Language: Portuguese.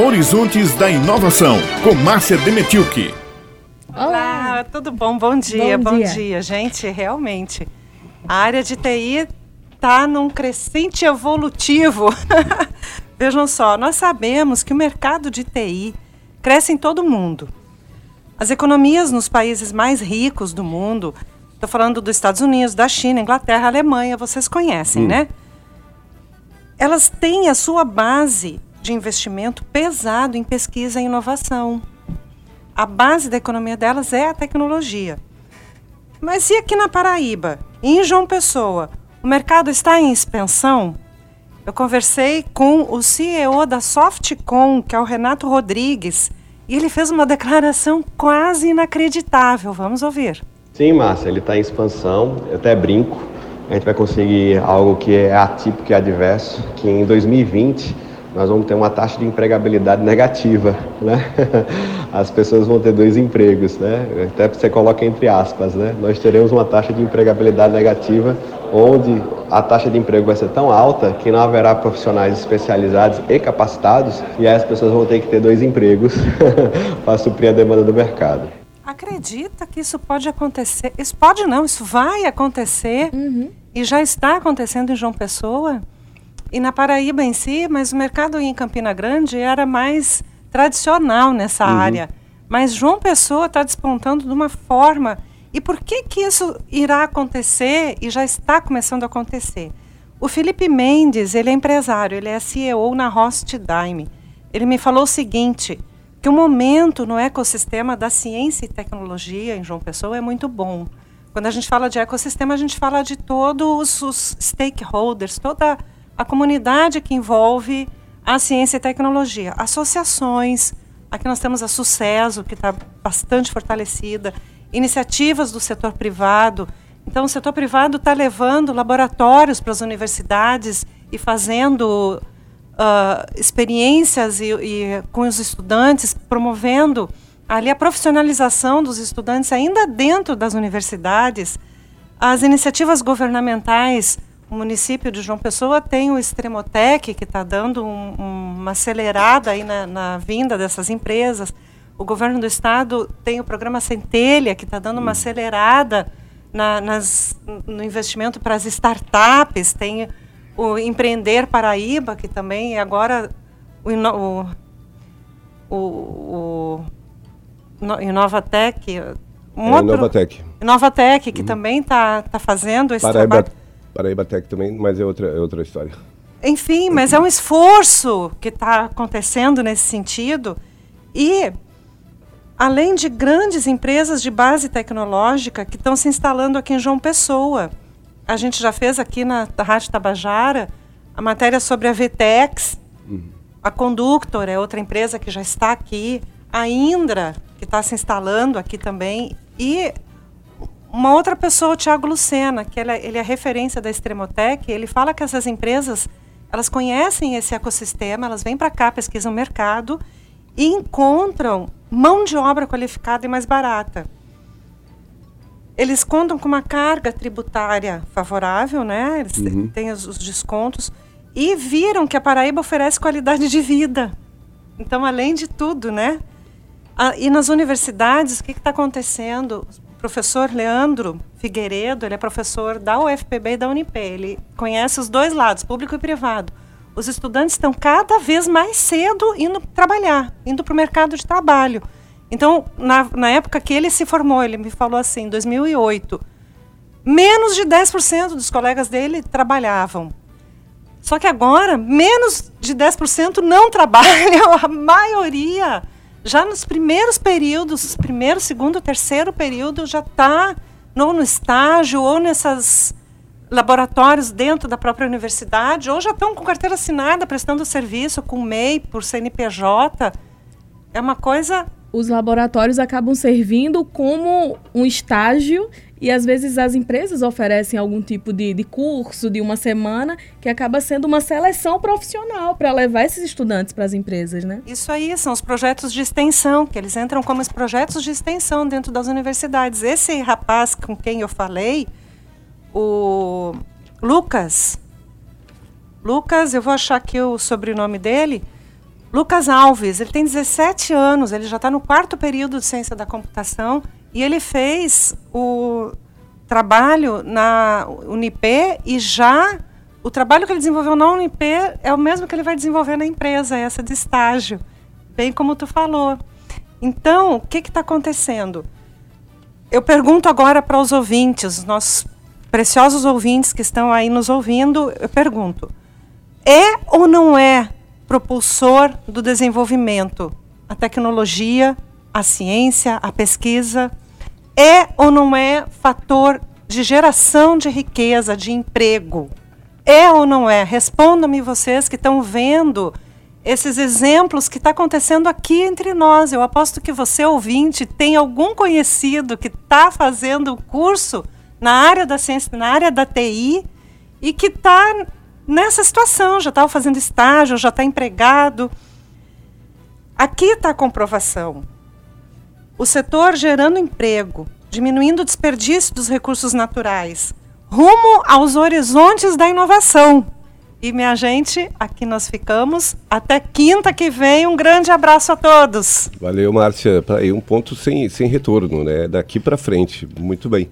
Horizontes da Inovação, com Márcia Demetilke. Olá, tudo bom? Bom dia, bom, bom dia. dia. Gente, realmente, a área de TI está num crescente evolutivo. Vejam só, nós sabemos que o mercado de TI cresce em todo o mundo. As economias nos países mais ricos do mundo, estou falando dos Estados Unidos, da China, Inglaterra, Alemanha, vocês conhecem, hum. né? Elas têm a sua base de investimento pesado em pesquisa e inovação. A base da economia delas é a tecnologia. Mas e aqui na Paraíba, em João Pessoa, o mercado está em expansão? Eu conversei com o CEO da Softcom, que é o Renato Rodrigues, e ele fez uma declaração quase inacreditável. Vamos ouvir. Sim, Márcia, ele está em expansão. Eu até brinco. A gente vai conseguir algo que é atípico e adverso, que em 2020 nós vamos ter uma taxa de empregabilidade negativa, né? As pessoas vão ter dois empregos, né? Até você coloca entre aspas, né? Nós teremos uma taxa de empregabilidade negativa, onde a taxa de emprego vai ser tão alta que não haverá profissionais especializados e capacitados, e aí as pessoas vão ter que ter dois empregos para suprir a demanda do mercado. Acredita que isso pode acontecer? Isso pode não, isso vai acontecer uhum. e já está acontecendo em João Pessoa e na Paraíba em si, mas o mercado em Campina Grande era mais tradicional nessa uhum. área. Mas João Pessoa está despontando de uma forma. E por que, que isso irá acontecer e já está começando a acontecer? O Felipe Mendes, ele é empresário, ele é CEO na Host Dime. Ele me falou o seguinte, que o momento no ecossistema da ciência e tecnologia em João Pessoa é muito bom. Quando a gente fala de ecossistema, a gente fala de todos os stakeholders, toda a comunidade que envolve a ciência e tecnologia, associações, aqui nós temos a Sucesso, que está bastante fortalecida, iniciativas do setor privado. Então, o setor privado está levando laboratórios para as universidades e fazendo uh, experiências e, e, com os estudantes, promovendo ali a profissionalização dos estudantes ainda dentro das universidades. As iniciativas governamentais o município de João Pessoa tem o Extremotec, que está dando um, um, uma acelerada aí na, na, vinda dessas empresas. O governo do estado tem o programa Centelha, que está dando uma acelerada na, nas, no investimento para as startups. Tem o Empreender Paraíba, que também agora o, o, o, o Inovatec. Um é, outro, Inovatec. Inovatec, que uhum. também está tá fazendo esse Paraíba trabalho. Paraíba Tech também, mas é outra, é outra história. Enfim, mas é um esforço que está acontecendo nesse sentido. E, além de grandes empresas de base tecnológica que estão se instalando aqui em João Pessoa. A gente já fez aqui na Rádio Tabajara a matéria sobre a VTEX, uhum. a Conductor é outra empresa que já está aqui, a Indra, que está se instalando aqui também, e uma outra pessoa, o Tiago Lucena, que ele é, ele é referência da Extremotec, ele fala que essas empresas elas conhecem esse ecossistema, elas vêm para cá, pesquisam o mercado e encontram mão de obra qualificada e mais barata. Eles contam com uma carga tributária favorável, né? Eles uhum. têm os, os, descontos e viram que a Paraíba oferece qualidade de vida. Então, além de tudo, né? Ah, e nas universidades, o que está acontecendo? Professor Leandro Figueiredo, ele é professor da UFPB e da Unip. Ele conhece os dois lados, público e privado. Os estudantes estão cada vez mais cedo indo trabalhar, indo para o mercado de trabalho. Então, na, na época que ele se formou, ele me falou assim, em 2008, menos de 10% dos colegas dele trabalhavam. Só que agora, menos de 10% não trabalham, a maioria já nos primeiros períodos, primeiro, segundo, terceiro período, já está no, no estágio ou nesses laboratórios dentro da própria universidade, ou já estão com carteira assinada, prestando serviço com MEI, por CNPJ. É uma coisa. Os laboratórios acabam servindo como um estágio e às vezes as empresas oferecem algum tipo de, de curso de uma semana que acaba sendo uma seleção profissional para levar esses estudantes para as empresas, né? Isso aí são os projetos de extensão, que eles entram como os projetos de extensão dentro das universidades. Esse rapaz com quem eu falei, o Lucas, Lucas, eu vou achar aqui o sobrenome dele, Lucas Alves, ele tem 17 anos, ele já está no quarto período de ciência da computação e ele fez o trabalho na Unip e já o trabalho que ele desenvolveu na Unip é o mesmo que ele vai desenvolver na empresa, essa de estágio, bem como tu falou. Então, o que está acontecendo? Eu pergunto agora para os ouvintes, os nossos preciosos ouvintes que estão aí nos ouvindo, eu pergunto: é ou não é propulsor do desenvolvimento a tecnologia, a ciência, a pesquisa? É ou não é fator de geração de riqueza, de emprego? É ou não é? Respondam-me vocês que estão vendo esses exemplos que está acontecendo aqui entre nós. Eu aposto que você, ouvinte, tem algum conhecido que está fazendo o curso na área da ciência, na área da TI, e que está nessa situação, já estava fazendo estágio, já está empregado. Aqui está a comprovação. O setor gerando emprego, diminuindo o desperdício dos recursos naturais, rumo aos horizontes da inovação. E minha gente, aqui nós ficamos. Até quinta que vem. Um grande abraço a todos. Valeu, Márcia. Aí um ponto sem, sem retorno, né? Daqui para frente. Muito bem.